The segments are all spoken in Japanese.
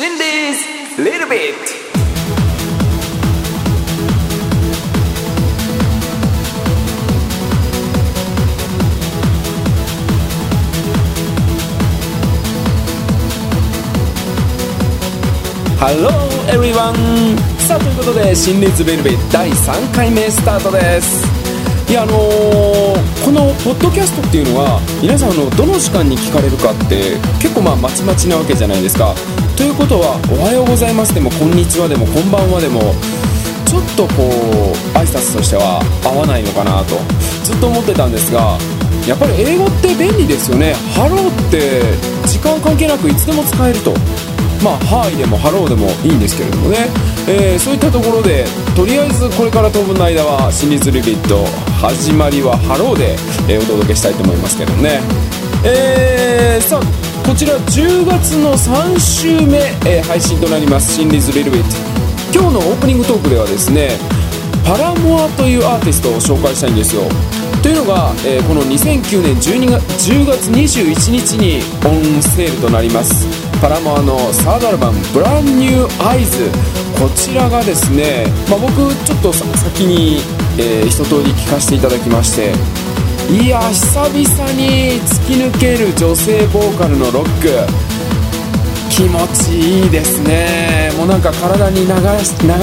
心理ズリルビットハローエブリワンさあということで心理ズベルベ第3回目スタートです。いやあのー、このポッドキャストっていうのは皆さんのどの時間に聞かれるかって結構まあまちまちなわけじゃないですか。ということは「おはようございます」でも「こんにちは」でも「こんばんは」でもちょっとこう挨拶としては合わないのかなとずっと思ってたんですがやっぱり英語って便利ですよね「ハロー」って時間関係なくいつでも使えると。まあ、ハーイでもハローでもいいんですけれどもね、えー、そういったところでとりあえずこれから当分の間は真実リビット始まりはハローで、え、お届けしたいと思いますけどね。えー、こちら10月の3週目、えー、配信となります。真実リルビット今日のオープニングトークではですねパラモアというアーティストを紹介したいんですよ。というのが、えー、この2009年12月10月21日にオンセールとなります。パラモアのサードアルバム「ブランニューアイズ。こちらがですね、まあ、僕ちょっと先に、えー、一通り聴かせていただきましていや久々に突き抜ける女性ボーカルのロック。気持ちいいですね。もうなんか体に流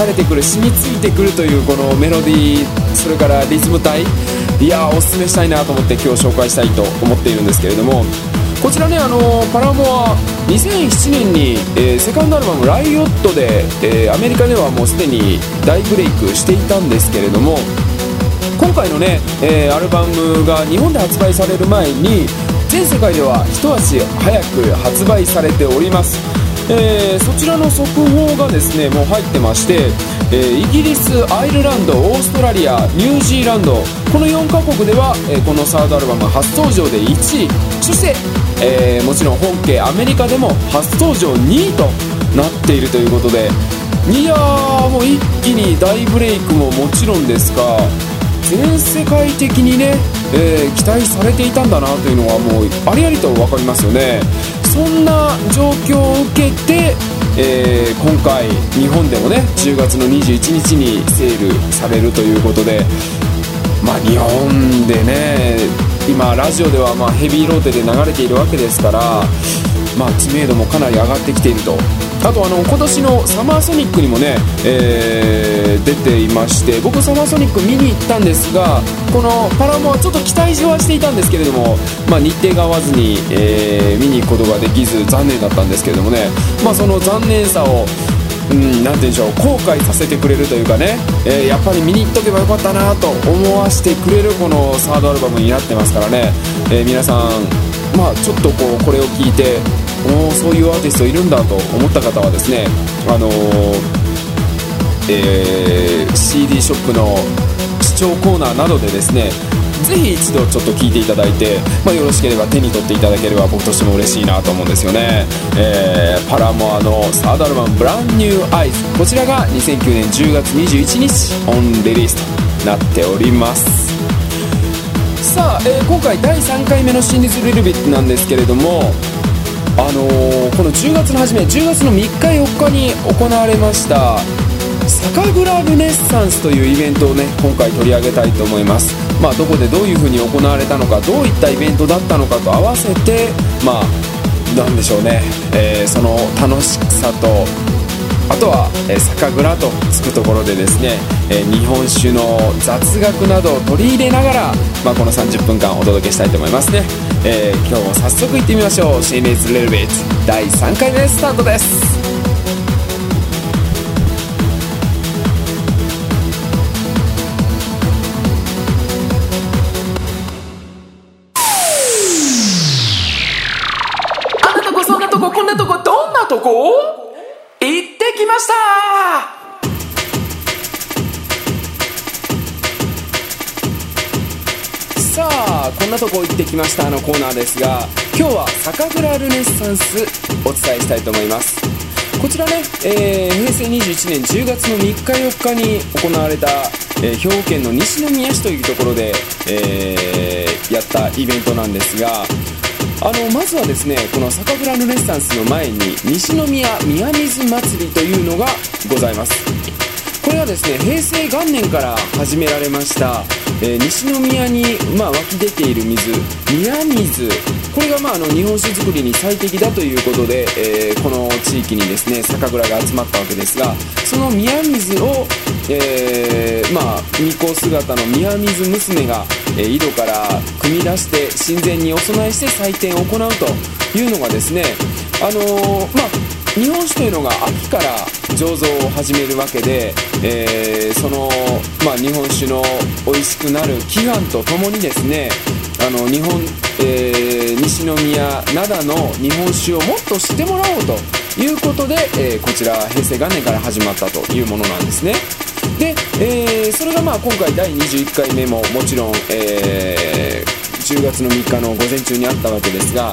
れてくる染みついてくるというこのメロディーそれからリズム体。いやおすすめしたいなと思って今日紹介したいと思っているんですけれども。こちらねあのパラモア2007年に、えー、セカンドアルバム「ライオットで」えー、アメリカではもうすでに大ブレイクしていたんですけれども。今回のね、えー、アルバムが日本で発売される前に全世界では一足早く発売されております。えー、そちらの速報がですねもう入ってまして、えー、イギリスアイルランドオーストラリアニュージーランドこの4カ国では、え、このサードアルバム初登場で1位そして、えもちろん本家アメリカでも初登場2位となっているということでいやーもう一気に大ブレイクももちろんですが全世界的にね、えー、期待されていたんだなというのはもうありありと分かりますよね。そんな状況を受けて、えー、今回日本でもね10月の21日にセールされるということでまあ日本でね今ラジオではまヘビーローテで流れているわけですからまあ、知名度もかなり上がってきていると。あとあの今年のサマーソニックにもね、えー、出ていまして僕サマーソニック見に行ったんですがこのパラモはちょっと期待はしていたんですけれども、まあ、日程が合わずに、えー、見に行くことができず残念だったんですけれどもね、まあ、その残念さをうん、なて言うんでしょう後悔させてくれるというかね、えー、やっぱり見に行っとけばよかったなと思わせてくれるこのサードアルバムになってますからね、えー、皆さんまあちょっとこうこれを聞いておそういうアーティストいるんだと思った方はですねあのー、えー、CD ショップの視聴コーナーなどでですねぜひ一度ちょっと聞いていただいて、まあ、よろしければ手に取っていただければ僕としても嬉しいなと思うんですよね、えー、パラモアのサードアルバム「ブランニューアイズ。こちらが2009年10月21日オンリリースとなっております。さあ、えー、今回第3回目の「真実リルビット」なんですけれどもあのー、この10月の初め10月の3日4日に行われました酒蔵ルネッサンスというイベントをね今回取り上げたいと思います。まあどこでどういうふうに行われたのかどういったイベントだったのかと合わせてまあなんでしょうね、えー、その楽しさとあとは、え、酒蔵とつくところでですね、え、日本酒の雑学などを取り入れながら、まあ、この30分間お届けしたいと思いますね、えー、今日も早速いってみましょう「シンレイズ・レルベイツ」第3回目スタートです。あなとこそんなとここんなとこどんなとこ？なとこ行ってきましたのコーナーですが今日は酒蔵ルネッサンスお伝えしたいと思います。こちらね、えー、平成21年10月の3日4日に行われた、えー、兵庫県の西宮市というところで、えー、やったイベントなんですがあのまずはですねこの酒蔵ルネッサンスの前に西宮宮水祭りというのがございます。これはですね平成元年から始められました、えー、西宮に、まあ、湧き出ている水宮水。これが、まあ、あの日本酒造りに最適だということで、えー、この地域にですね酒蔵が集まったわけですがその宮水を、えー、まあ巫女姿の宮水娘が、え、井戸から汲み出して神前にお供えして祭典を行うというのがですねあの、まあ日本酒というのが秋から醸造を始めるわけで、えー、その、まあ、日本酒の美味しくなる祈願とともにですねあの日本、えー、西宮灘の日本酒をもっと知ってもらおうということで、えー、こちら平成元年から始まったというものなんですね。で、えー、それがまあ今回第21回目ももちろん、え10月の3日の午前中にあったわけですが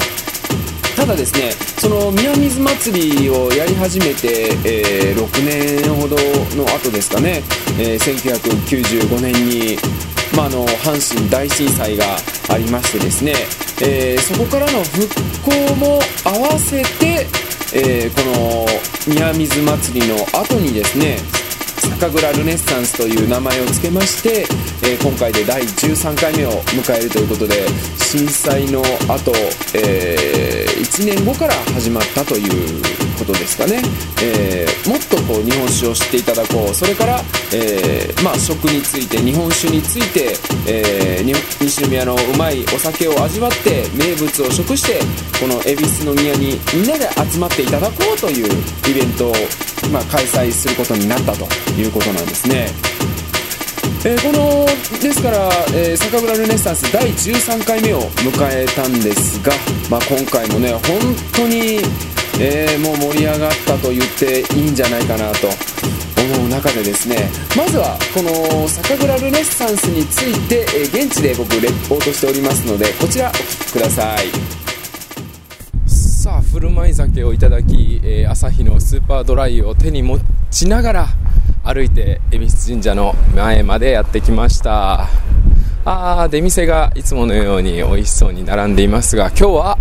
ただですねその宮水祭りをやり始めて、えー、6年ほどの後ですかね、えー、1995年に、まあ、の阪神大震災がありましてですね、えー、そこからの復興も合わせて、えこの宮水祭りの後にですね酒蔵ルネッサンスという名前を付けまして、えー、今回で第13回目を迎えるということで震災の後、えー、1年後から始まったということですかね、えー、もっとこう日本酒を知っていただこうそれから、えまあ、食について日本酒について、え西宮のうまいお酒を味わって名物を食してこの恵比寿の宮にみんなで集まっていただこうというイベントをまあ、開催することになったということなんですね。えー、このですから、えー、酒蔵ルネッサンス第13回目を迎えたんですが、まあ、今回もね本当に、えー、もう盛り上がったと言っていいんじゃないかなと思う中でですねまずはこの酒蔵ルネッサンスについて、え現地で僕レポートしておりますのでこちらお聴きください。さあ振る舞い酒をいただき、えー、朝日のスーパードライを手に持ちながら歩いて恵比寿神社の前までやってきましたあー出店がいつものように美味しそうに並んでいますが今日は、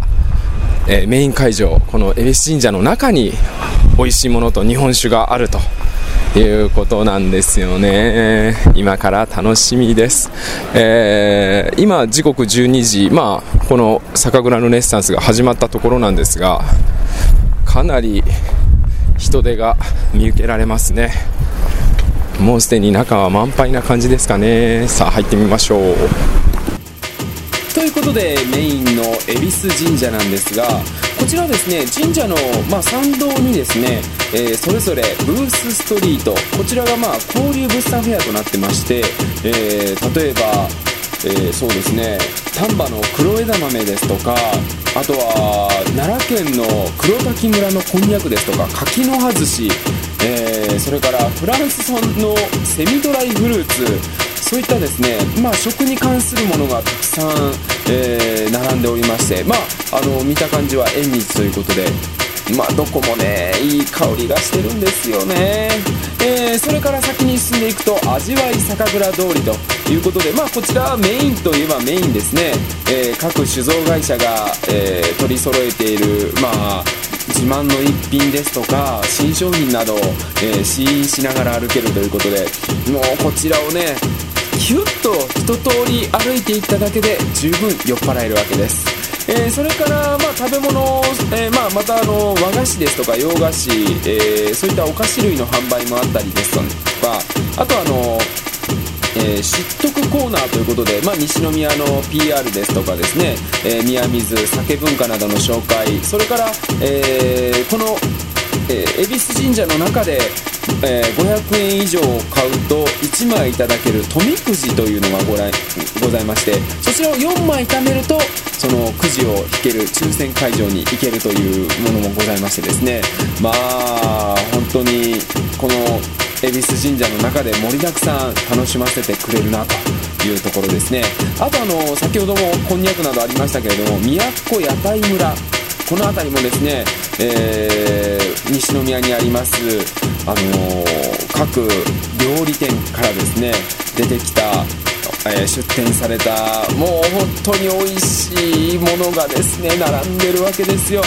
えー、メイン会場この恵比寿神社の中に美味しいものと日本酒があるということなんですよね。今から楽しみです。えー、今時刻12時、まあ、この酒蔵のレッサンスが始まったところなんですが、かなり人手が見受けられますね。もうすでに中は満杯な感じですかね。さあ入ってみましょう。ということでメインの恵比寿神社なんですがこちらですね神社の、まあ、参道にですね、えー、それぞれブースストリートこちらが、まあ、交流物産フェアとなってまして、えー、例えば、えー、そうですね丹波の黒枝豆ですとかあとは奈良県の黒滝村のこんにゃくですとか柿の葉寿司、えー、それからフランス産のセミドライフルーツそういったですね、まあ、食に関するものがたくさん、えー、並んでおりまして、まあ、あの見た感じは縁日ということで、まあ、どこもねいい香りがしてるんですよね、えー、それから先に進んでいくと味わい酒蔵通りということで、まあ、こちらはメインといえばメインですね、えー、各酒造会社が、えー、取り揃えている、まあ自慢の一品ですとか新商品などを、えー、試飲しながら歩けるということでもうこちらをねキュッと一通り歩いていっただけで十分酔っ払えるわけです、えー、それから、まあ、食べ物、えー、まあ、またあの和菓子ですとか洋菓子、えー、そういったお菓子類の販売もあったりですとかあとあのえー、知っとくコーナーということで、まあ、西宮の PR ですとかですね、えー、宮水酒文化などの紹介それから、えー、このえー、恵比寿神社の中で、えー、500円以上を買うと1枚いただける富くじというのがご来ございましてそちらを4枚貯めるとそのくじを引ける抽選会場に行けるというものもございましてですね。まあ本当にこの恵比寿神社の中で盛りだくさん楽しませてくれるなというところですね。あとあの先ほどもこんにゃくなどありましたけれども宮古屋台村この辺りもですね、えー、西宮にあります、あのー、各料理店からですね出てきたえー出店されたもう本当に美味しいものがですね並んでるわけですよ、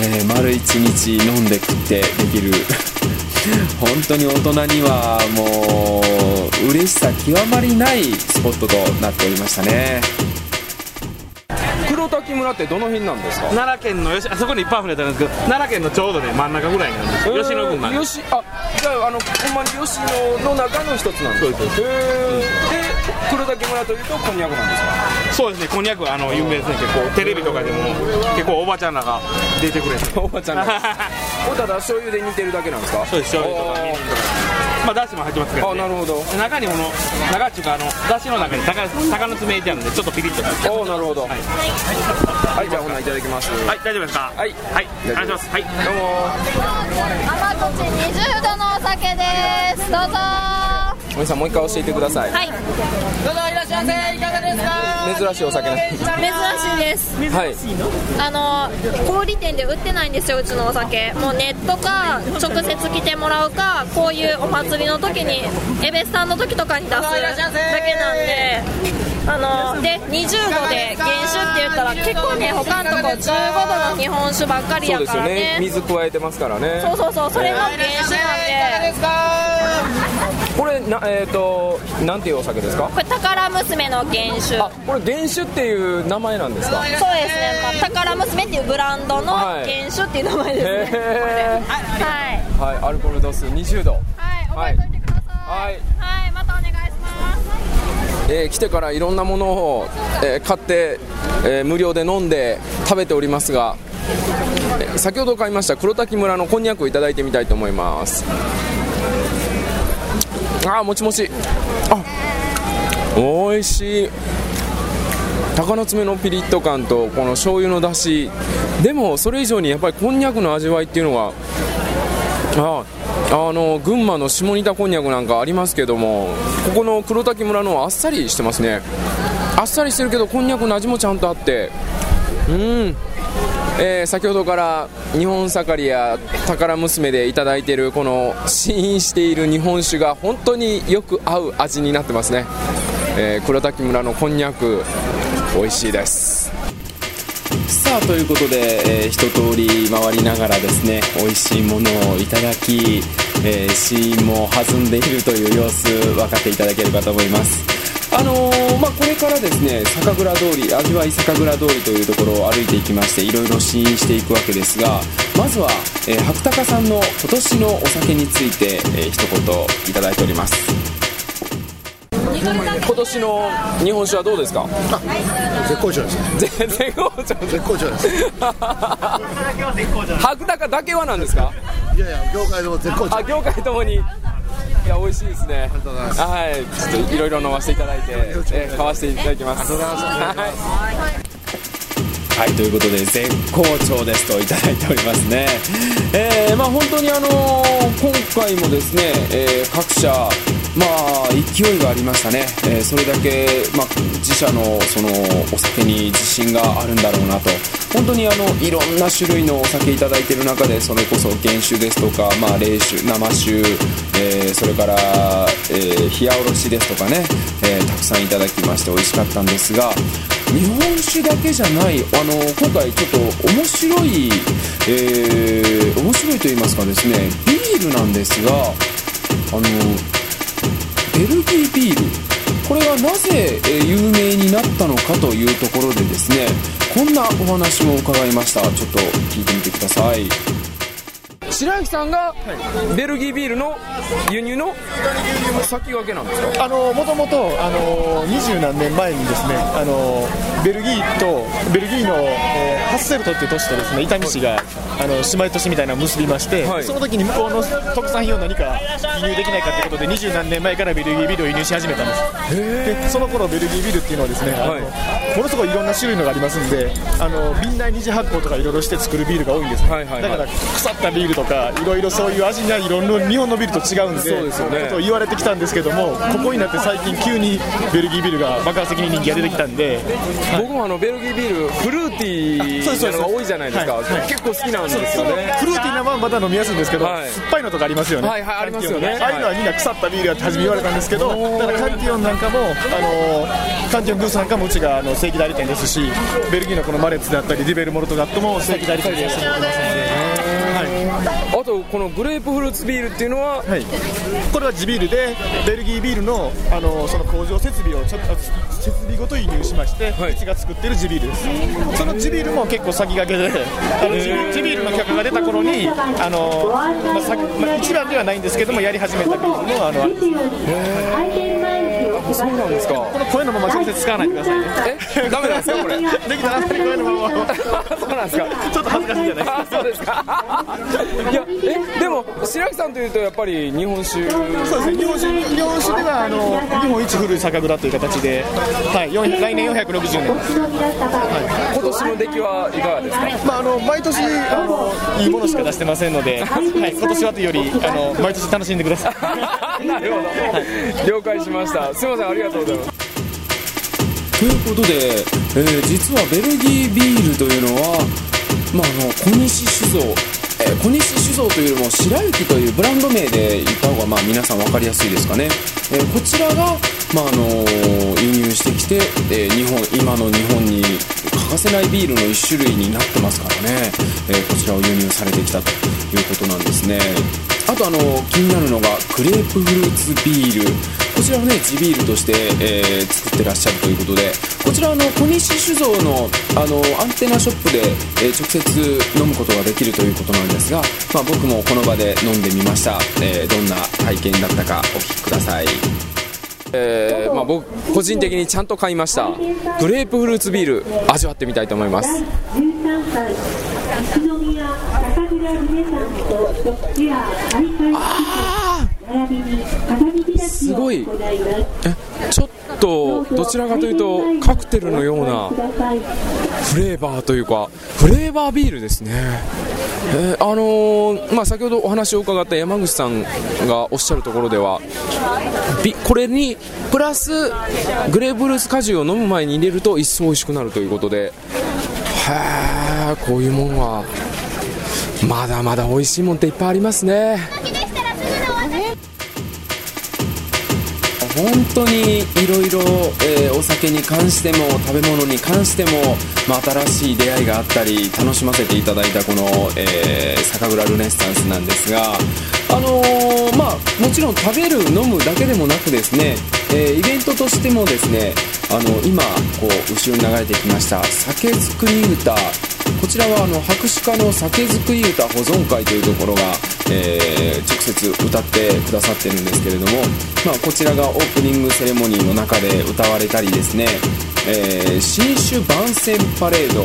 え丸一日飲んで食ってできる。本当に大人にはもう嬉しさ極まりないスポットとなっておりましたね。黒滝村ってどの辺なんですか？奈良県の吉あそこにいっぱい溢れてるんですけど奈良県のちょうどね真ん中ぐらいなんです吉野郡なんで。す吉あじゃああのほんまに吉野の中の一つなんですかそうですへー。で黒滝村というとこんにゃくなんですか？そうですねこんにゃくあの有名ですね。結構テレビとかでも結構おばちゃんらが出てくれて。おばちゃんが。これただ醤油で煮てるだけなんですか？そうです醤油とかみりんとかまあだしも入ってますけど、ね、あなるほど。中にこの中っていうかあのだしの中に鷹鷹の爪入れてあるんでちょっとピリッと。おおなるほど。はい、はいじゃあほな、いただきます。はい、大丈夫ですか？はい。はい、お願いします。はい。どうも。甘口20度のお酒です。どうぞ。はおじさんもう一回教えてください。い。どうぞませいかがですか？珍しいお酒ね珍しいです。はい。あの小売店で売ってないんですようちのお酒。もうネットか直接来てもらうかこういうお祭りの時にエベスさんの時とかに出すだけなんで。あので20度で原酒って言ったら結構ね他のとこ15度の日本酒ばっかりやそうですよね。からね水加えてますからね。そうそうそうそれの原酒なんでこれなえっ、となんていうお酒ですか？これ宝娘の原酒。あこれ原酒っていう名前なんですか？そうですね、まあ、宝娘っていうブランドのはい。原酒っていう名前ですね、へはい。ーはいアルコール度数20度。はい覚えておいてください。はい。はい、またお願いします。えー来てからいろんなものを、えー買って、えー無料で飲んで食べておりますが、えー先ほど買いました黒滝村のこんにゃくをいただいてみたいと思いますあーもちもち。あ美味しい。鷹の爪のピリッと感とこの醤油の出汁。でもそれ以上にやっぱりこんにゃくの味わいっていうのがああの群馬の下仁田こんにゃくなんかありますけどもここの黒滝村のあっさりしてますね。あっさりしてるけどこんにゃくの味もちゃんとあって。うん。えー先ほどから日本盛りや宝娘でいただいているこの試飲している日本酒が本当によく合う味になってますね、えー黒滝村のこんにゃく美味しいです。さあということで、えー一通り回りながらですね美味しいものをいただき、えー試飲も弾んでいるという様子分かっていただけるかと思います。あのーまあ、これからですね酒蔵通り味わい酒蔵通りというところを歩いていきましていろいろ試飲していくわけですがまずは、えー白鷹さんの今年のお酒について、えー一言いただいております。今年の日本酒はどうですか？絶好調です全然好調。絶好調です。白鷹だけはなんですか？いやいや業界でも絶好調。あ業界ともにいや美味しいですね。はい。ちょっといろいろ飲ませていただいて、えー買わせていただきます。はい。はい、ということで絶好調ですといただいておりますね。えーまあ本当にあのー今回もですね、えー各社まあ勢いがありましたね。えーそれだけまあ自社のそのお酒に自信があるんだろうなと。本当にあのいろんな種類のお酒いただいている中でそれこそ原酒ですとか、まあ、冷酒生酒、えーそれから、えー冷やおろしですとかね、えたくさんいただきまして美味しかったんですが日本酒だけじゃないあの今回ちょっと面白い、えー面白いと言いますかですねビールなんですがあのベルギービール。これがなぜ、有名になったのかというところでですねこんなお話を伺いました。ちょっと聞いてみてください。白雪さんがベルギービールの輸入の先駆けなんですか？あのもともとあの二十何年前にですねあのベルギーとベルギーの、えーハッセルトっていう都市とですね伊丹市があの姉妹都市みたいなのを結びまして、はい。その時に向こうの特産品を何か輸入できないかということで二十何年前からベルギービールを輸入し始めたんです。でその頃ベルギービールっていうのはですね、はいものすごいいろんな種類のがありますんであの瓶内二次発酵とかいろいろして作るビールが多いんですね、はいはいはい。だから腐ったビールとかいろいろそういう味がいろんな日本のビールと違うんでそうですよね。と言われてきたんですけどもここになって最近急にベルギービールが爆発的に人気が出てきたんで、僕もあのベルギービールフルーティーなのが多いじゃないですか、はい。はい。結構好きなんですよね。フルーティーなまままだ飲みやすいんですけど、はい酸っぱいのとかありますよね、はいはいありますよね。ああいうのはみんな腐ったビールやって初め言われたんですけど、だからカンティオンなんかも、あのカンティオングースなんかもうちがあの正規代理店ですし、ベルギーのこのマレッツであったり、リベルモルトガットも正規代理店でやってます。ので、あとこのグレープフルーツビールっていうのははい、これは地ビールで、ベルギービールのあのその工場設備をちょっと設備ごと輸入しまして、はい。うちが作ってる地ビールです。その地ビールも結構先駆けで、あの地ビー。ルの客が出た頃に、あのまあさまあ、一番ではないんですけども、やり始めたビールのあのそうなんですかこの声のまま直接使わないでくださいね。えダメなんですかこれできたら声のまま。そうなんですかちょっと恥ずかしいじゃないですか。そうですかいやえでも白木さんというとやっぱり日本酒そうですね、日本酒日本酒ではあの日本一古い酒蔵という形で、はい、4来年460年。今年の出来はいかがですかまあ、あの毎年あのいいものしか出してませんので、はい、今年はというよりあの毎年楽しんでください。なるほど、了解しました。すいませんありがとうございます。ということで、えー実はベルギービールというのは、まあ、あの小西酒造、えー小西酒造というよりも白雪というブランド名で言った方がまあ皆さん分かりやすいですかね、えーこちらが、まああの輸入してきて、えー日本今の日本に欠かせないビールの一種類になってますからね、えこちらを輸入されてきたということなんですね。あとあの気になるのがグレープフルーツビール。こちらをね地ビールとして、えー作ってらっしゃるということでこちらの小西酒造のあのアンテナショップで、えー直接飲むことができるということなんですが、まあ、僕もこの場で飲んでみました、えーどんな体験だったかお聞きください。えーまあ、僕個人的にちゃんと買いました。グレープフルーツビール味わってみたいと思います。13歳宇都宮酒蔵ルネサンスとショップや大会並びに片道立ちを行い。えちょっとどちらかというとカクテルのようなフレーバーというかフレーバービールですね、えーあのーまあ、先ほどお話を伺った山口さんがおっしゃるところではこれにプラスグレープフルーツ果汁を飲む前に入れると一層美味しくなるということで。へえこういうもんは。まだまだ美味しいもんっていっぱいありますね。本当にいろいろお酒に関しても食べ物に関しても、まあ、新しい出会いがあったり楽しませていただいたこの、えー酒蔵ルネッサンスなんですがあのーまあもちろん食べる飲むだけでもなくですね、えーイベントとしてもですねあの今こう後ろに流れてきました酒造り歌こちらはあの博士課の酒造り歌保存会というところが、えー直接歌ってくださってるんですけれども、まあ、こちらがオープニングセレモニーの中で歌われたりですね、えー新酒番宣パレード。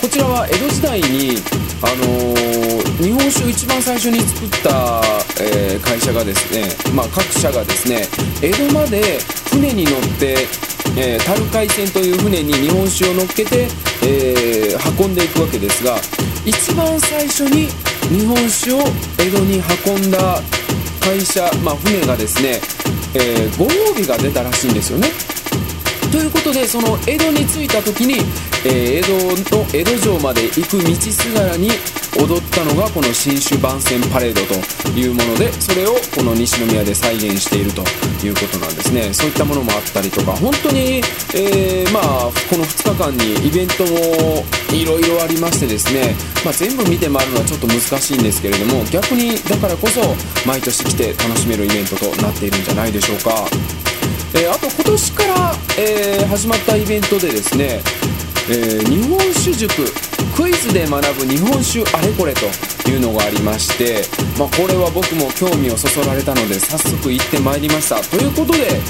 こちらは江戸時代に、あのー日本酒を一番最初に作った、えー会社がですね、まあ、各社がですね江戸まで船に乗ってえー、樽海船という船に日本酒を乗っけて、えー運んでいくわけですが一番最初に日本酒を江戸に運んだ会社、まあ、船がですね、えーご褒美が出たらしいんですよね。ということでその江戸に着いた時に、え江戸の江戸城まで行く道すがらに踊ったのがこの新酒番宣パレードというものでそれをこの西宮で再現しているということなんですね。そういったものもあったりとか本当に、えーまあこの2日間にイベントもいろいろありましてですね、まあ、全部見て回るのはちょっと難しいんですけれども逆にだからこそ毎年来て楽しめるイベントとなっているんじゃないでしょうか。えーあと今年から、えー始まったイベントでですね、えー日本酒塾クイズで学ぶ日本酒あれこれというのがありまして、まあ、これは僕も興味をそそられたので早速行ってまいりました。ということで、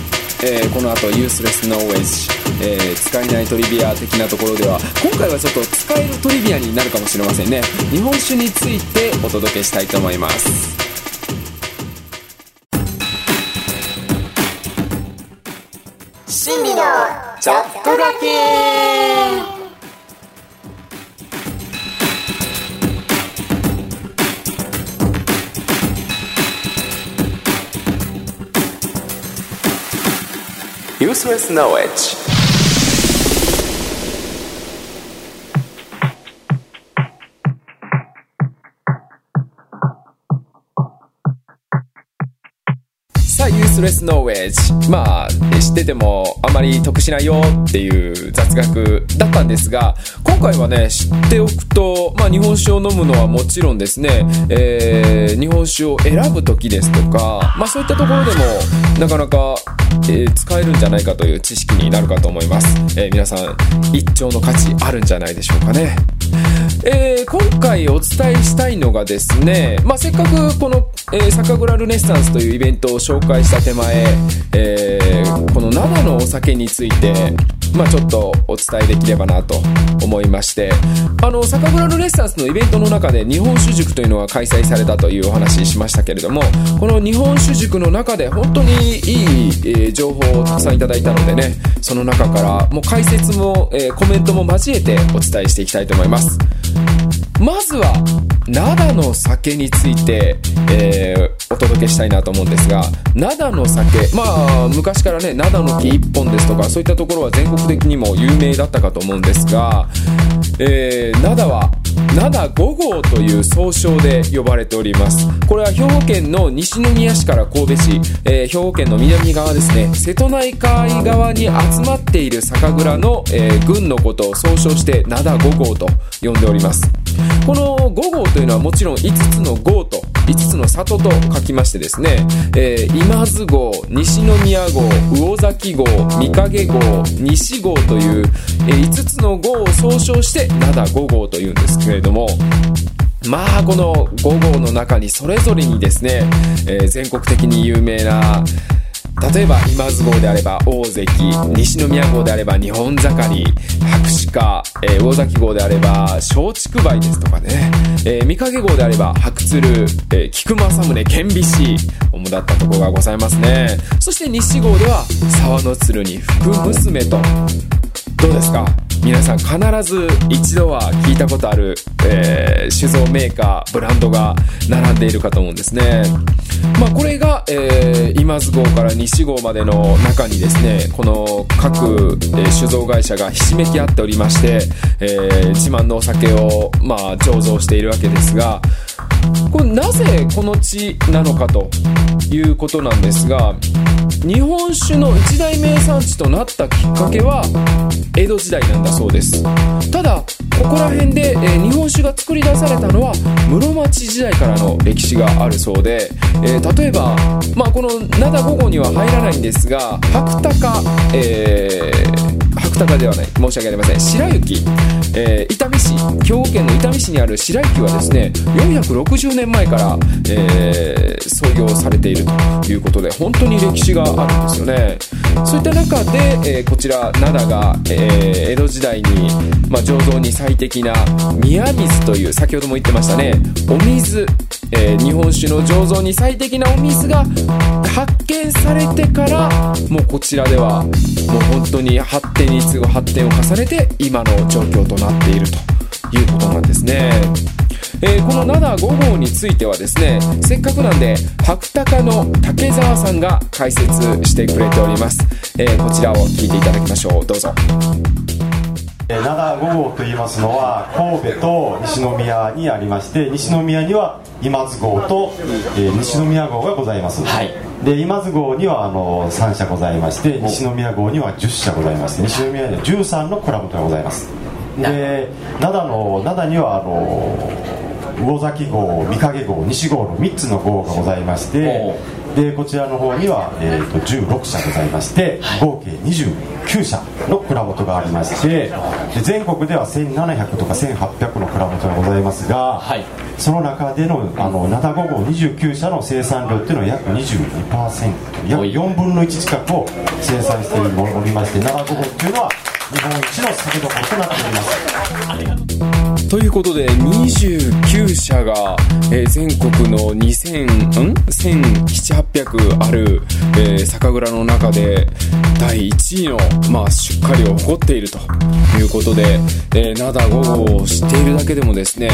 えーこの後ユースレスノーウェイジ、えー使えないトリビア的なところでは今回はちょっと使えるトリビアになるかもしれませんね。日本酒についてお届けしたいと思います。心理のちょっとだけ。ユースレスノウエッジさあ、ユースレスノーウェッジ。まあ、知っててもあまり得しないよっていう雑学だったんですが、今回はね、知っておくと、まあ、日本酒を飲むのはもちろんですね、えー、日本酒を選ぶ時ですとか、まあ、そういったところでも、なかなか、えー、使えるんじゃないかという知識になるかと思います。えー、皆さん、一丁の価値あるんじゃないでしょうかね。えー、今回お伝えしたいのがですね、まあ、せっかくこの、えー、酒蔵ルネッサンスというイベントを紹介した手前、えー、この生のお酒について、まあ、ちょっとお伝えできればなと思いまして、あの、酒蔵ルネッサンスのイベントの中で日本酒塾というのが開催されたというお話ししましたけれども、この日本酒塾の中で本当にいい、え、情報をたくさんいただいたのでね、その中からもう解説も、え、コメントも交えてお伝えしていきたいと思います。まずは、灘の酒について、えー、お届けしたいなと思うんですが、灘の酒、まあ、昔からね、灘の木1本ですとか、そういったところは全国的にも有名だったかと思うんですが、えー、は、灘5号という総称で呼ばれております。これは兵庫県の西宮市から神戸市、えー、兵庫県の南側ですね、瀬戸内海側に集まっている酒蔵の、えー、軍のことを総称して灘5号と呼んでおります。この5号というのはもちろん5つの号と5つの里と書きましてですね、えー、今津号、西宮号、魚崎号、三影号、西号という、え、5つの号を総称して灘5号というんですけけれども、まあこの5号の中にそれぞれにですね、えー、全国的に有名な例えば今津号であれば大関西宮号であれば日本盛り白鹿、えー、大崎号であれば松竹梅ですとかね、えー、三影号であれば白鶴、えー、菊正宗顕微師主だったとこがございますね。そして西号では沢の鶴に福娘と。どうですか？皆さん必ず一度は聞いたことある、えー、酒造メーカーブランドが並んでいるかと思うんですね。まあこれが、えー、今津号から西号までの中にですねこの各、えー、酒造会社がひしめき合っておりまして、えー、自慢のお酒をまあ醸造しているわけですがこれなぜこの地なのかということなんですが日本酒の一大名産地となったきっかけは江戸時代なんだそうです。ただここら辺で、えー、日本酒が作り出されたのは室町時代からの歴史があるそうで、えー、例えば、まあ、この灘五号には入らないんですが白鷹、えー白鷹ではない。申し訳ありません。白雪、えー、伊丹市兵庫県の伊丹市にある白雪はですね460年前から、えー、創業されているということで本当に歴史があるんですよね。そういった中で、えー、こちら灘が、えー、江戸時代に、まあ、醸造に最適な宮水という先ほども言ってましたねお水えー、日本酒の醸造に最適なお水が発見されてからもうこちらではもう本当に発展に次ぐ発展を重ねて今の状況となっているということなんですね。えー、この75号についてはですねせっかくなんで白鷹の竹澤さんが解説してくれております、えー、こちらを聞いていただきましょう。どうぞ。灘5号といいますのは神戸と西宮にありまして西宮には今津号と、えー、西宮号がございます、はい、で今津号にはあの3社ございまして西宮号には10社ございまして西宮には13のクラブがございます。で灘の灘にはあの魚崎号三影号西号の3つの号がございましてでこちらの方には、えーと、16社ございまして合計29社の蔵元がありましてで全国では1700とか1800の蔵元がございますが、はい、その中でのあの灘5号29社の生産量っていうのは約22%約4分の1近くを生産しておりまして灘5号っていうのは日本一の酒どころとなっております。ということで29社が、えー、全国の2000ん？1700800ある、えー、酒蔵の中で第1位の、まあ、出荷量を誇っているということで、えー、灘5号を知っているだけでもですね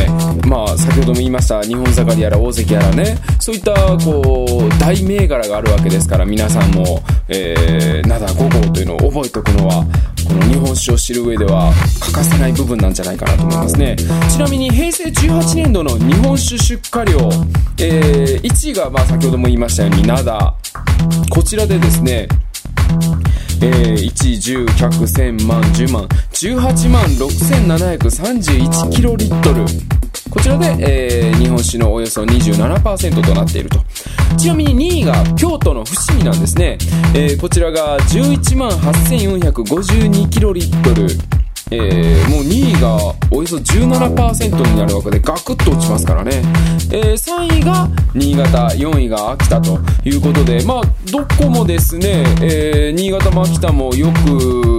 まあ先ほども言いました日本盛りやら大関やらねそういったこう大銘柄があるわけですから皆さんも、えー、灘5号というのを覚えておくのはこの日本酒を知る上では欠かせない部分なんじゃないかなと思いますねちなみに平成18年度の日本酒出荷量、えー、1位がまあ先ほども言いましたように灘こちらでですねえー、1、10、100、1000万、10万、18万6731キロリットル。こちらで、えー、日本酒のおよそ27%となっていると。ちなみに2位が京都の伏見なんですね。えー、こちらが11万8452キロリットル。えー、もう2位がおよそ17%になるわけでガクッと落ちますからね、えー、3位が新潟4位が秋田ということでまあどこもですね、えー、新潟も秋田もよく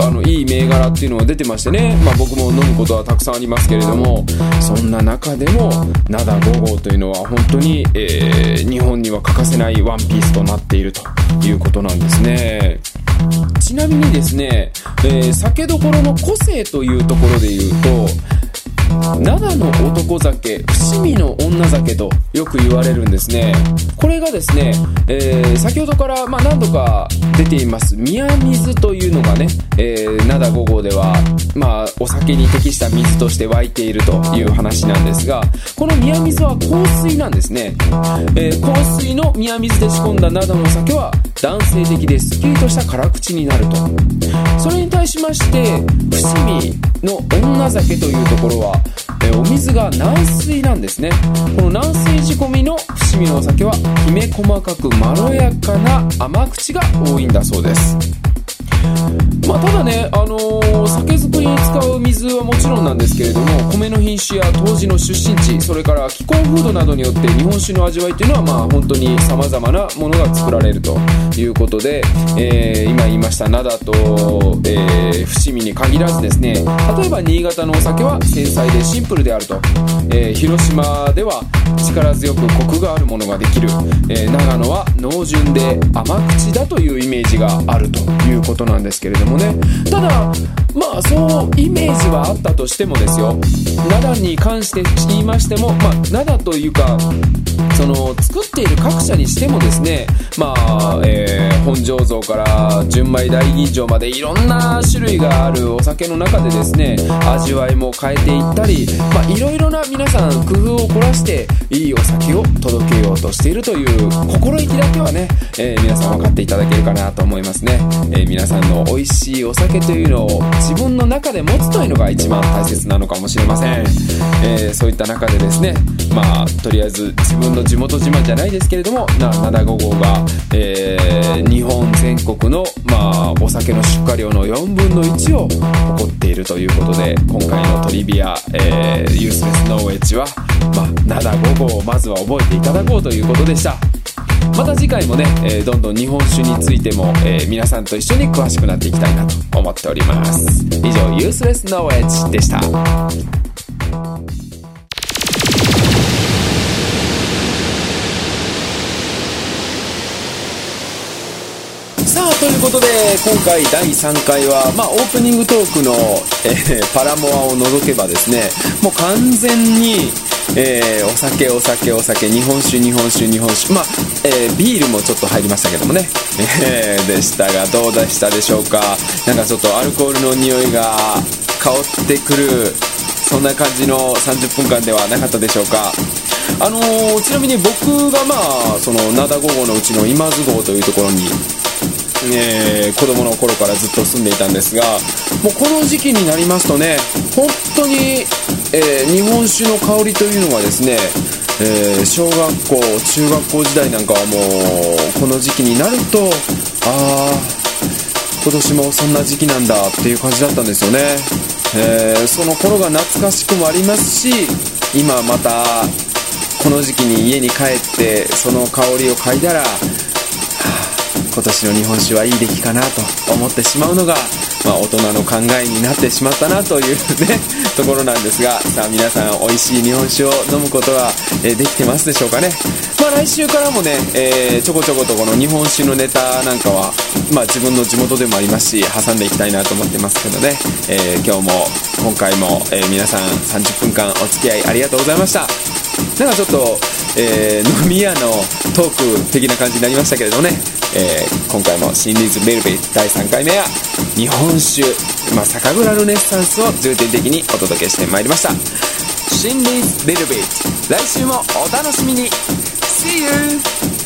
あのいい銘柄っていうのが出てましてね、まあ、僕も飲むことはたくさんありますけれどもそんな中でも灘5号というのは本当に、えー、日本には欠かせないワンピースとなっているということなんですね。ちなみにですね、えー、酒どころの個性というところで言うと、灘の男酒、伏見の女酒とよく言われるんですね。これがですね、えー、先ほどから、ま、何度か出ています宮水というのがね、えー、灘5号では、まあ、お酒に適した水として湧いているという話なんですが、この宮水は香水なんですね。えー、香水の宮水で仕込んだ灘のお酒は男性的ですっきりとした辛口になると。それに対しまして、伏見の女酒というところは、えお水が軟水なんですね。この軟水仕込みの伏見のお酒はきめ細かくまろやかな甘口が多いんだそうです。まあ、ただね、あのー、酒造りに使う水はもちろんなんですけれども米の品種や当時の出身地それから気候風土などによって日本酒の味わいっていうのはまあ本当に様々なものが作られるということで、えー、今言いました灘と、えー、伏見に限らずですね例えば新潟のお酒は繊細でシンプルであると、えー、広島では力強くコクがあるものができる、え長野は濃純で甘口だというイメージがあるということなんですけれどもね。ただまあそうイメージはあったとしてもですよ。灘に関して言いましてもまあ灘というかその作っている各社にしてもですねまあ、えー、本醸造から純米大吟醸までいろんな種類があるお酒の中でですね味わいも変えていったりまあいろいろな皆さん工夫を凝らしていいお酒を届けようとしているという心意気だけはね、えー、皆さん分かっていただけるかなと思いますね、えー、皆さんの美味しいお酒というのを自分の中で持つというのが一番大切なのかもしれません、えー、そういった中でですねまあとりあえず自分の地元自慢じゃないですけれどもな7 5号が、えー、日本全国の、まあ、お酒の出荷量の4分の1を誇っているということで今回のトリビア、えー、ユースレスノーウェッジは、まあ、灘5号をまずは覚えていただこうということでした。また次回もね、えー、どんどん日本酒についても、えー、皆さんと一緒に詳しくなっていきたいなと思っております。以上ユースレスノーエッジでした。さあということで今回第3回は、まあ、オープニングトークの、えー、パラモアを除けばですねもう完全にえー、お酒お酒お酒。日本酒日本酒日本酒。まあ、えー、ビールもちょっと入りましたけどもね、えー、でしたがどうでしたでしょうか。なんかちょっとアルコールの匂いが香ってくるそんな感じの30分間ではなかったでしょうか。あのー、ちなみに僕がまあその灘5号のうちの今津号というところにえー、子供の頃からずっと住んでいたんですがもうこの時期になりますとね本当にえー、日本酒の香りというのがですね、えー、小学校中学校時代なんかはもうこの時期になるとああ今年もそんな時期なんだっていう感じだったんですよね、えー、その頃が懐かしくもありますし今またこの時期に家に帰ってその香りを嗅いだら、はあ、今年の日本酒はいい出来かなと思ってしまうのがまあ、大人の考えになってしまったなというね ところなんですがさあ皆さん美味しい日本酒を飲むことは、え、できてますでしょうかね。まあ来週からもね、えー、ちょこちょことこの日本酒のネタなんかはまあ自分の地元でもありますし挟んでいきたいなと思ってますけどね、えー、今日も今回も、え皆さん30分間お付き合いありがとうございました。なんかちょっと、え飲み屋のトーク的な感じになりましたけれどもね。えー、今回もシンリーズベルベイ第3回目は日本酒、まあ、酒蔵ルネッサンスを重点的にお届けしてまいりました。シンリーズベルベイ来週もお楽しみに。See you!